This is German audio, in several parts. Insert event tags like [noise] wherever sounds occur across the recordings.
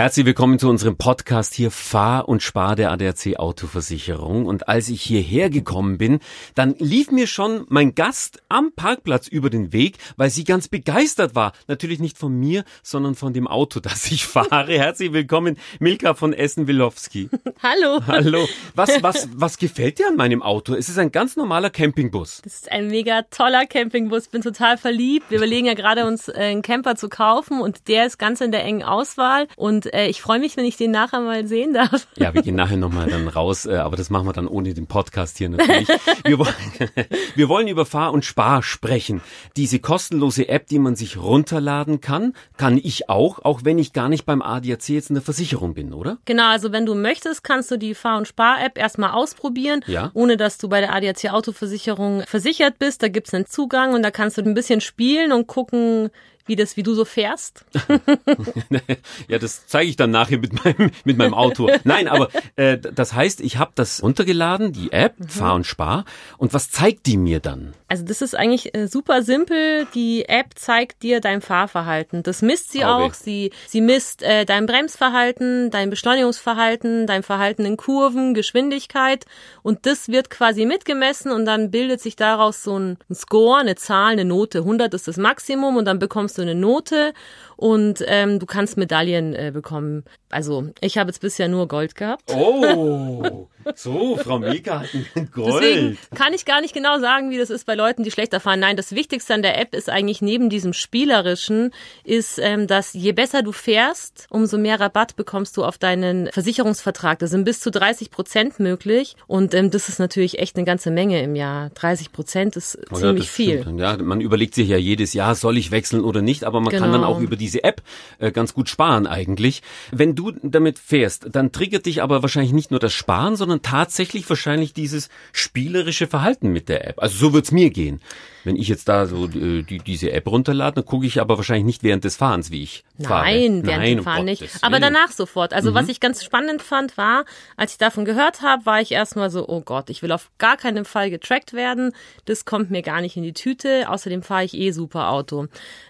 Herzlich willkommen zu unserem Podcast hier Fahr und Spar der ADAC Autoversicherung. Und als ich hierher gekommen bin, dann lief mir schon mein Gast am Parkplatz über den Weg, weil sie ganz begeistert war. Natürlich nicht von mir, sondern von dem Auto, [laughs] das ich fahre. Herzlich willkommen, Milka von Essen-Wilowski. [laughs] Hallo. Hallo. Was, was, was gefällt dir an meinem Auto? Es ist ein ganz normaler Campingbus. Das ist ein mega toller Campingbus. Bin total verliebt. Wir überlegen ja gerade uns äh, einen Camper zu kaufen und der ist ganz in der engen Auswahl und äh, ich freue mich, wenn ich den nachher mal sehen darf. Ja, wir gehen nachher nochmal dann raus, äh, aber das machen wir dann ohne den Podcast hier natürlich. Wir wollen, [laughs] wir wollen über Fahr und Spar sprechen. Diese kostenlose App, die man sich runterladen kann, kann ich auch, auch wenn ich gar nicht beim ADAC jetzt in der Versicherung bin, oder? Genau, also wenn du möchtest, kannst du die Fahr- und Spar-App erstmal ausprobieren, ja? ohne dass du bei der ADAC Autoversicherung versichert bist. Da gibt's einen Zugang und da kannst du ein bisschen spielen und gucken, wie das, wie du so fährst? [laughs] ja, das zeige ich dann nachher mit meinem mit meinem Auto. Nein, aber äh, das heißt, ich habe das runtergeladen, die App mhm. Fahr und Spar. Und was zeigt die mir dann? Also das ist eigentlich äh, super simpel. Die App zeigt dir dein Fahrverhalten. Das misst sie okay. auch. Sie sie misst äh, dein Bremsverhalten, dein Beschleunigungsverhalten, dein Verhalten in Kurven, Geschwindigkeit und das wird quasi mitgemessen und dann bildet sich daraus so ein, ein Score, eine Zahl, eine Note. 100 ist das Maximum und dann bekommst du du eine Note und ähm, du kannst Medaillen äh, bekommen. Also ich habe jetzt bisher nur Gold gehabt. Oh, so, Frau Mika hat ein [laughs] Gold. Deswegen kann ich gar nicht genau sagen, wie das ist bei Leuten, die schlechter fahren. Nein, das Wichtigste an der App ist eigentlich neben diesem Spielerischen, ist, ähm, dass je besser du fährst, umso mehr Rabatt bekommst du auf deinen Versicherungsvertrag. Da sind bis zu 30 Prozent möglich und ähm, das ist natürlich echt eine ganze Menge im Jahr. 30 Prozent ist oh ja, ziemlich viel. Stimmt. Ja, man überlegt sich ja jedes Jahr, soll ich wechseln oder nicht, aber man genau. kann dann auch über diese App äh, ganz gut sparen eigentlich. Wenn du damit fährst, dann triggert dich aber wahrscheinlich nicht nur das Sparen, sondern tatsächlich wahrscheinlich dieses spielerische Verhalten mit der App. Also so wird's mir gehen. Wenn ich jetzt da so äh, die, diese App runterlade, dann gucke ich aber wahrscheinlich nicht während des Fahrens, wie ich Nein, fahre. Während Nein, dem Fahren nicht. Aber danach sofort. Also mhm. was ich ganz spannend fand, war, als ich davon gehört habe, war ich erstmal so, oh Gott, ich will auf gar keinen Fall getrackt werden. Das kommt mir gar nicht in die Tüte. Außerdem fahre ich eh super Auto.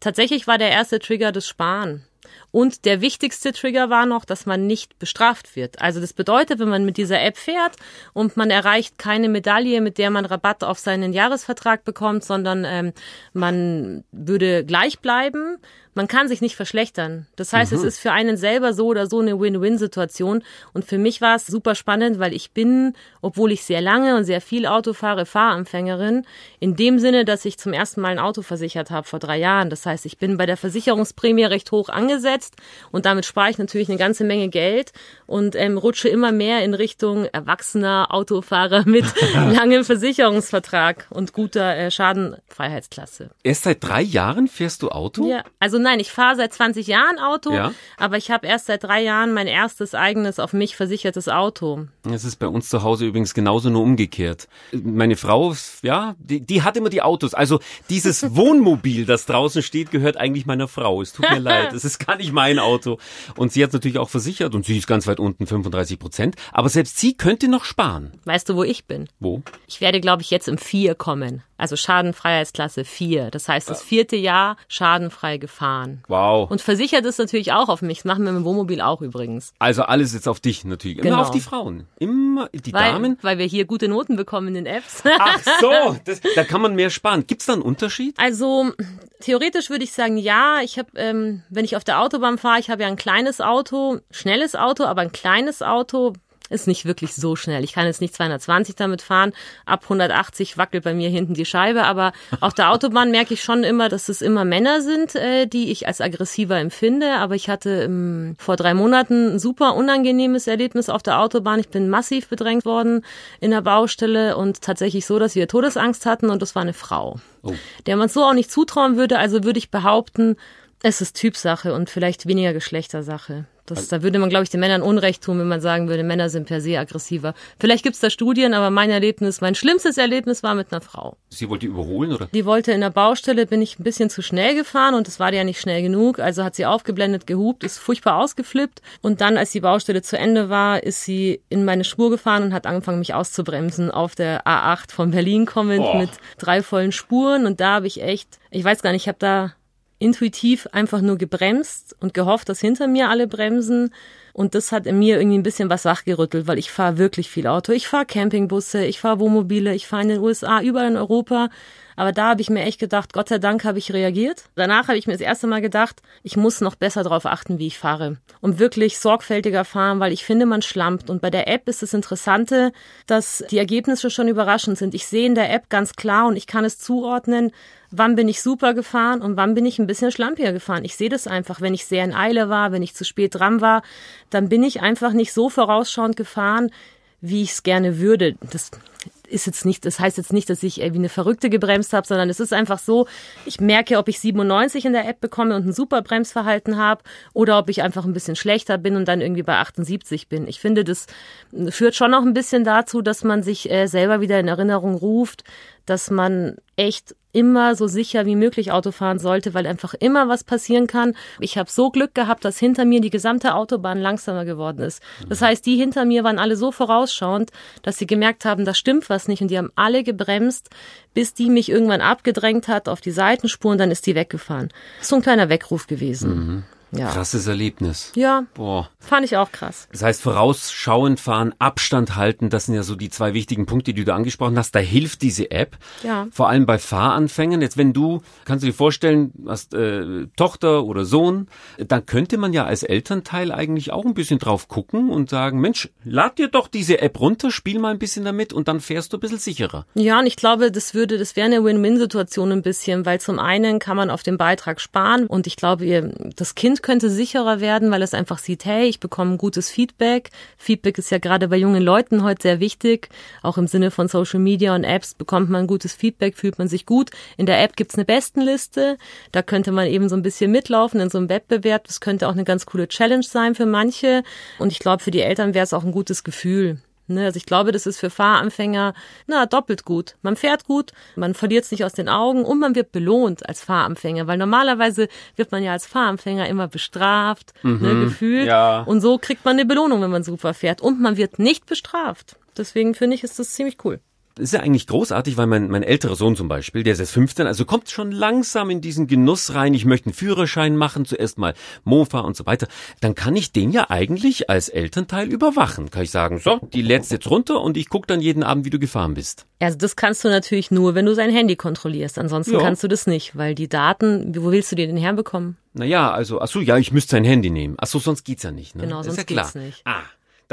Tatsächlich war der erste Trigger das Sparen. Und der wichtigste Trigger war noch, dass man nicht bestraft wird. Also das bedeutet, wenn man mit dieser App fährt und man erreicht keine Medaille, mit der man Rabatt auf seinen Jahresvertrag bekommt, sondern ähm, man würde gleich bleiben, man kann sich nicht verschlechtern. Das heißt, mhm. es ist für einen selber so oder so eine Win-Win-Situation. Und für mich war es super spannend, weil ich bin, obwohl ich sehr lange und sehr viel Auto fahre, Fahranfängerin. In dem Sinne, dass ich zum ersten Mal ein Auto versichert habe vor drei Jahren. Das heißt, ich bin bei der Versicherungsprämie recht hoch angesetzt und damit spare ich natürlich eine ganze Menge Geld und ähm, rutsche immer mehr in Richtung erwachsener Autofahrer [laughs] mit [laughs] langem Versicherungsvertrag und guter äh, Schadenfreiheitsklasse. Erst seit drei Jahren fährst du Auto? Ja, also nein, ich fahre seit 20 Jahren Auto, ja? aber ich habe erst seit drei Jahren mein erstes eigenes auf mich versichertes Auto. Es ist bei uns zu Hause übrigens genauso nur umgekehrt. Meine Frau, ja, die, die hat immer die Autos. Also dieses [laughs] Wohnmobil, das draußen steht, gehört eigentlich meiner Frau. Es tut mir [laughs] leid, es ist gar nicht mein Auto. Und sie hat natürlich auch versichert und sie ist ganz weit unten, 35 Prozent. Aber selbst sie könnte noch sparen. Weißt du, wo ich bin? Wo? Ich werde, glaube ich, jetzt im Vier kommen. Also Schadenfreiheitsklasse 4. Das heißt, das vierte Jahr schadenfrei gefahren. Wow. Und versichert ist natürlich auch auf mich. Das machen wir mit dem Wohnmobil auch übrigens. Also alles jetzt auf dich natürlich. Immer genau. auf die Frauen. Immer die weil, Damen. Weil wir hier gute Noten bekommen in den Apps. Ach [laughs] so, das, da kann man mehr sparen. Gibt's da einen Unterschied? Also theoretisch würde ich sagen, ja. Ich habe, ähm, wenn ich auf der Autobahn fahre, ich habe ja ein kleines Auto, schnelles Auto, aber ein kleines Auto ist nicht wirklich so schnell. Ich kann jetzt nicht 220 damit fahren. Ab 180 wackelt bei mir hinten die Scheibe. Aber auf der Autobahn merke ich schon immer, dass es immer Männer sind, äh, die ich als aggressiver empfinde. Aber ich hatte ähm, vor drei Monaten ein super unangenehmes Erlebnis auf der Autobahn. Ich bin massiv bedrängt worden in der Baustelle und tatsächlich so, dass wir Todesangst hatten und das war eine Frau, oh. der man so auch nicht zutrauen würde. Also würde ich behaupten, es ist Typsache und vielleicht weniger Geschlechtersache. Das, da würde man, glaube ich, den Männern Unrecht tun, wenn man sagen würde, Männer sind per se aggressiver. Vielleicht gibt's da Studien, aber mein Erlebnis, mein schlimmstes Erlebnis war mit einer Frau. Sie wollte überholen, oder? Die wollte in der Baustelle, bin ich ein bisschen zu schnell gefahren und es war ja nicht schnell genug. Also hat sie aufgeblendet, gehupt, ist furchtbar ausgeflippt. Und dann, als die Baustelle zu Ende war, ist sie in meine Spur gefahren und hat angefangen, mich auszubremsen auf der A8 von Berlin kommend oh. mit drei vollen Spuren. Und da habe ich echt, ich weiß gar nicht, ich habe da intuitiv einfach nur gebremst und gehofft, dass hinter mir alle bremsen. Und das hat in mir irgendwie ein bisschen was wachgerüttelt, weil ich fahre wirklich viel Auto. Ich fahre Campingbusse, ich fahre Wohnmobile, ich fahre in den USA, überall in Europa. Aber da habe ich mir echt gedacht, Gott sei Dank habe ich reagiert. Danach habe ich mir das erste Mal gedacht, ich muss noch besser darauf achten, wie ich fahre. Und wirklich sorgfältiger fahren, weil ich finde, man schlampt. Und bei der App ist das Interessante, dass die Ergebnisse schon überraschend sind. Ich sehe in der App ganz klar und ich kann es zuordnen, wann bin ich super gefahren und wann bin ich ein bisschen schlampiger gefahren. Ich sehe das einfach, wenn ich sehr in Eile war, wenn ich zu spät dran war, dann bin ich einfach nicht so vorausschauend gefahren, wie ich es gerne würde. Das ist jetzt nicht, das heißt jetzt nicht, dass ich wie eine Verrückte gebremst habe, sondern es ist einfach so, ich merke, ob ich 97 in der App bekomme und ein super Bremsverhalten habe oder ob ich einfach ein bisschen schlechter bin und dann irgendwie bei 78 bin. Ich finde, das führt schon noch ein bisschen dazu, dass man sich äh, selber wieder in Erinnerung ruft, dass man echt immer so sicher wie möglich Auto fahren sollte, weil einfach immer was passieren kann. Ich habe so Glück gehabt, dass hinter mir die gesamte Autobahn langsamer geworden ist. Das heißt, die hinter mir waren alle so vorausschauend, dass sie gemerkt haben, da stimmt was nicht und die haben alle gebremst, bis die mich irgendwann abgedrängt hat auf die Seitenspuren, dann ist die weggefahren. So ein kleiner Weckruf gewesen. Mhm. Ja. Krasses Erlebnis. Ja. Boah. Fand ich auch krass. Das heißt, vorausschauend fahren, Abstand halten, das sind ja so die zwei wichtigen Punkte, die du angesprochen hast. Da hilft diese App. Ja. Vor allem bei Fahranfängern. Jetzt, wenn du, kannst du dir vorstellen, hast äh, Tochter oder Sohn, dann könnte man ja als Elternteil eigentlich auch ein bisschen drauf gucken und sagen, Mensch, lad dir doch diese App runter, spiel mal ein bisschen damit und dann fährst du ein bisschen sicherer. Ja, und ich glaube, das würde, das wäre eine Win-Win-Situation ein bisschen, weil zum einen kann man auf dem Beitrag sparen und ich glaube, das Kind könnte sicherer werden, weil es einfach sieht, hey, ich bekomme gutes Feedback. Feedback ist ja gerade bei jungen Leuten heute sehr wichtig. Auch im Sinne von Social Media und Apps bekommt man gutes Feedback, fühlt man sich gut. In der App gibt's eine Bestenliste. Da könnte man eben so ein bisschen mitlaufen in so einem Wettbewerb. Das könnte auch eine ganz coole Challenge sein für manche. Und ich glaube, für die Eltern wäre es auch ein gutes Gefühl. Ne, also ich glaube, das ist für Fahranfänger na doppelt gut. Man fährt gut, man verliert es nicht aus den Augen und man wird belohnt als Fahranfänger, weil normalerweise wird man ja als Fahranfänger immer bestraft, ne, mhm, ne, gefühlt. Ja. Und so kriegt man eine Belohnung, wenn man super fährt und man wird nicht bestraft. Deswegen finde ich, ist das ziemlich cool ist ja eigentlich großartig, weil mein, mein älterer Sohn zum Beispiel, der ist jetzt 15, also kommt schon langsam in diesen Genuss rein, ich möchte einen Führerschein machen, zuerst mal Mofa und so weiter. Dann kann ich den ja eigentlich als Elternteil überwachen. Kann ich sagen, so, die lädst jetzt runter und ich gucke dann jeden Abend, wie du gefahren bist. Also das kannst du natürlich nur, wenn du sein Handy kontrollierst. Ansonsten ja. kannst du das nicht, weil die Daten, wo willst du die denn herbekommen? Naja, also, ach so, ja, ich müsste sein Handy nehmen. Ach so, sonst geht's ja nicht. Ne? Genau, sonst ist ja geht's nicht. Ah.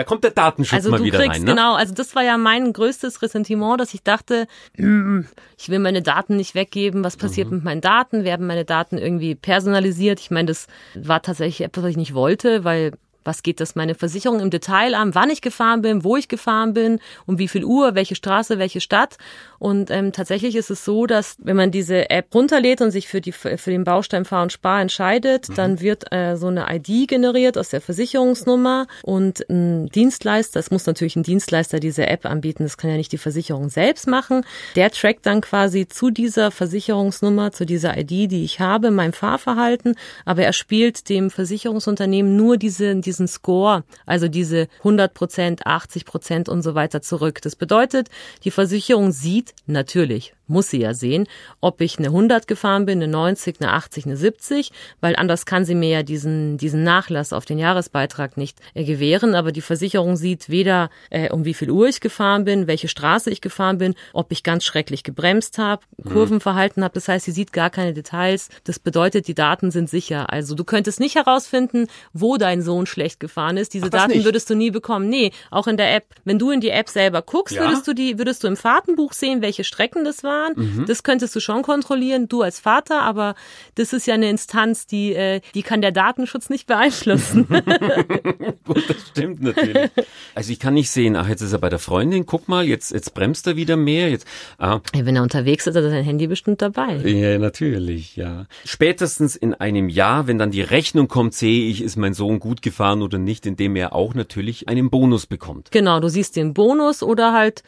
Da kommt der Datenschutz also mal wieder kriegst, rein. Ne? Genau, also das war ja mein größtes Ressentiment, dass ich dachte, ich will meine Daten nicht weggeben. Was passiert mhm. mit meinen Daten? Werden meine Daten irgendwie personalisiert? Ich meine, das war tatsächlich etwas, was ich nicht wollte, weil was geht das meine Versicherung im Detail an, wann ich gefahren bin, wo ich gefahren bin, um wie viel Uhr, welche Straße, welche Stadt. Und ähm, tatsächlich ist es so, dass wenn man diese App runterlädt und sich für, die, für den Baustein Fahr und Spar entscheidet, mhm. dann wird äh, so eine ID generiert aus der Versicherungsnummer und ein Dienstleister, es muss natürlich ein Dienstleister diese App anbieten, das kann ja nicht die Versicherung selbst machen, der trackt dann quasi zu dieser Versicherungsnummer, zu dieser ID, die ich habe, mein Fahrverhalten, aber er spielt dem Versicherungsunternehmen nur diese, diesen Score, also diese 100 Prozent, 80 Prozent und so weiter zurück. Das bedeutet, die Versicherung sieht, natürlich, muss sie ja sehen, ob ich eine 100 gefahren bin, eine 90, eine 80, eine 70, weil anders kann sie mir ja diesen, diesen Nachlass auf den Jahresbeitrag nicht äh, gewähren. Aber die Versicherung sieht weder, äh, um wie viel Uhr ich gefahren bin, welche Straße ich gefahren bin, ob ich ganz schrecklich gebremst habe, mhm. Kurvenverhalten habe. Das heißt, sie sieht gar keine Details. Das bedeutet, die Daten sind sicher. Also du könntest nicht herausfinden, wo dein Sohn schlecht gefahren ist. Diese Ach, Daten nicht. würdest du nie bekommen. Nee, auch in der App. Wenn du in die App selber guckst, ja? würdest du die, würdest du im Fahrtenbuch sehen, welche Strecken das waren. Mhm. Das könntest du schon kontrollieren, du als Vater, aber das ist ja eine Instanz, die, äh, die kann der Datenschutz nicht beeinflussen. [laughs] Gut, das stimmt natürlich. Also ich kann nicht sehen, ach, jetzt ist er bei der Freundin, guck mal, jetzt, jetzt bremst er wieder mehr. Jetzt, ah. ja, wenn er unterwegs ist, hat er sein Handy bestimmt dabei. Ja, natürlich, ja. Spätestens in einem Jahr, wenn dann die Rechnung kommt, sehe ich, ist mein Sohn gut gefahren oder nicht, indem er auch natürlich einen Bonus bekommt. Genau, du siehst den Bonus oder halt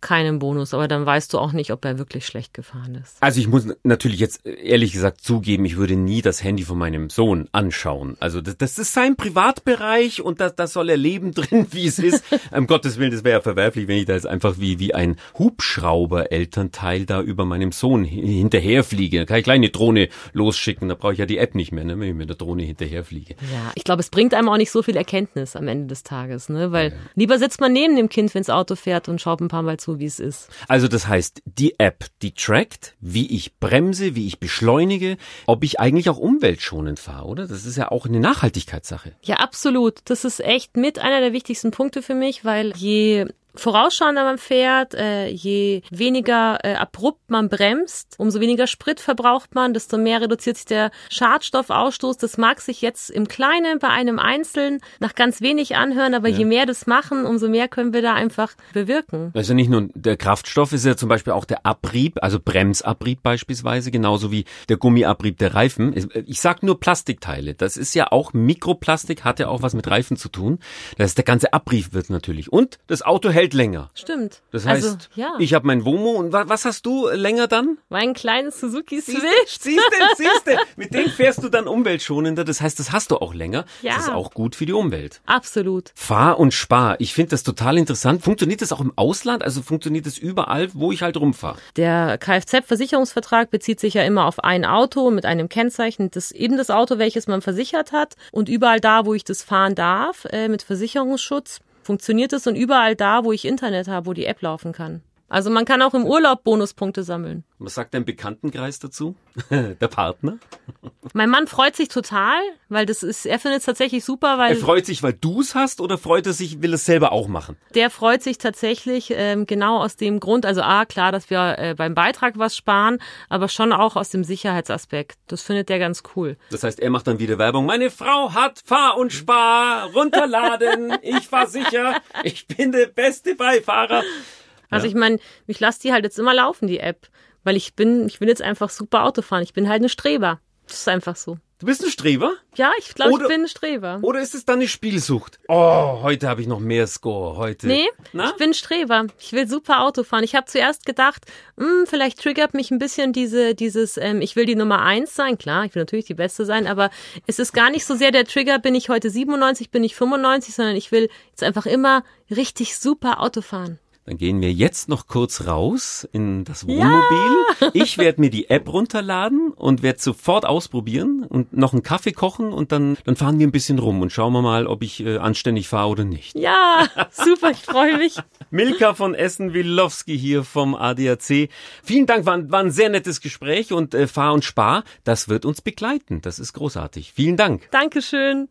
keinen Bonus, aber dann weißt du auch nicht, ob er wirklich schlecht gefahren ist. Also ich muss natürlich jetzt ehrlich gesagt zugeben, ich würde nie das Handy von meinem Sohn anschauen. Also das, das ist sein Privatbereich und da das soll er leben [laughs] drin, wie es ist. um Gottes Willen, das wäre ja verwerflich, wenn ich da jetzt einfach wie, wie ein Hubschrauber-Elternteil da über meinem Sohn hinterherfliege. Da kann ich gleich eine Drohne losschicken, da brauche ich ja die App nicht mehr, ne, wenn ich mit der Drohne hinterherfliege. Ja, ich glaube, es bringt einem auch nicht so viel Erkenntnis am Ende des Tages, ne? Weil ja. lieber sitzt man neben dem Kind, wenns Auto fährt und schaut ein paar Mal zu so, wie es ist. Also das heißt, die App, die trackt, wie ich bremse, wie ich beschleunige, ob ich eigentlich auch umweltschonend fahre, oder? Das ist ja auch eine Nachhaltigkeitssache. Ja, absolut. Das ist echt mit einer der wichtigsten Punkte für mich, weil je vorausschauender man fährt, äh, je weniger äh, abrupt man bremst, umso weniger Sprit verbraucht man, desto mehr reduziert sich der Schadstoffausstoß. Das mag sich jetzt im Kleinen bei einem Einzelnen nach ganz wenig anhören, aber ja. je mehr das machen, umso mehr können wir da einfach bewirken. Also nicht nur der Kraftstoff ist ja zum Beispiel auch der Abrieb, also Bremsabrieb beispielsweise, genauso wie der Gummiabrieb der Reifen. Ich sag nur Plastikteile. Das ist ja auch Mikroplastik, hat ja auch was mit Reifen zu tun. Das ist der ganze Abrieb wird natürlich. Und das Auto hält hält länger. Stimmt. Das heißt, also, ja. ich habe mein Womo und was hast du länger dann? Mein kleines Suzuki Swift. Siehste, siehste, [laughs] mit dem fährst du dann umweltschonender. Das heißt, das hast du auch länger. Ja. Das ist auch gut für die Umwelt. Absolut. Fahr und spar. Ich finde das total interessant. Funktioniert das auch im Ausland? Also funktioniert das überall, wo ich halt rumfahre? Der Kfz-Versicherungsvertrag bezieht sich ja immer auf ein Auto mit einem Kennzeichen, das eben das Auto, welches man versichert hat. Und überall da, wo ich das fahren darf, äh, mit Versicherungsschutz, funktioniert es und überall da, wo ich Internet habe, wo die App laufen kann. Also man kann auch im Urlaub Bonuspunkte sammeln. Was sagt dein Bekanntenkreis dazu? [laughs] Der Partner? Mein Mann freut sich total, weil das ist, er findet es tatsächlich super, weil. Er freut sich, weil du es hast oder freut er sich, will es selber auch machen? Der freut sich tatsächlich ähm, genau aus dem Grund, also A, klar, dass wir äh, beim Beitrag was sparen, aber schon auch aus dem Sicherheitsaspekt. Das findet der ganz cool. Das heißt, er macht dann wieder Werbung. Meine Frau hat Fahr und Spar, runterladen, [laughs] ich fahr sicher, ich bin der beste Beifahrer. Also ja. ich meine, ich lasse die halt jetzt immer laufen, die App. Weil ich bin, ich will jetzt einfach super Auto fahren. Ich bin halt eine Streber. Das ist einfach so. Du bist ein Streber? Ja, ich glaube, ich bin ein Streber. Oder ist es dann eine Spielsucht? Oh, heute habe ich noch mehr Score. Heute. Nee, Na? ich bin Streber. Ich will super Auto fahren. Ich habe zuerst gedacht, mh, hm, vielleicht triggert mich ein bisschen diese, dieses, ähm, ich will die Nummer eins sein. Klar, ich will natürlich die Beste sein, aber es ist gar nicht so sehr der Trigger, bin ich heute 97, bin ich 95, sondern ich will jetzt einfach immer richtig super Auto fahren. Dann gehen wir jetzt noch kurz raus in das Wohnmobil. Ja. Ich werde mir die App runterladen und werde sofort ausprobieren und noch einen Kaffee kochen und dann, dann fahren wir ein bisschen rum und schauen wir mal, ob ich äh, anständig fahre oder nicht. Ja, [laughs] super, ich freue mich. Milka von Essen-Wilowski hier vom ADAC. Vielen Dank, war, war ein sehr nettes Gespräch und äh, Fahr und Spar, das wird uns begleiten. Das ist großartig. Vielen Dank. Dankeschön.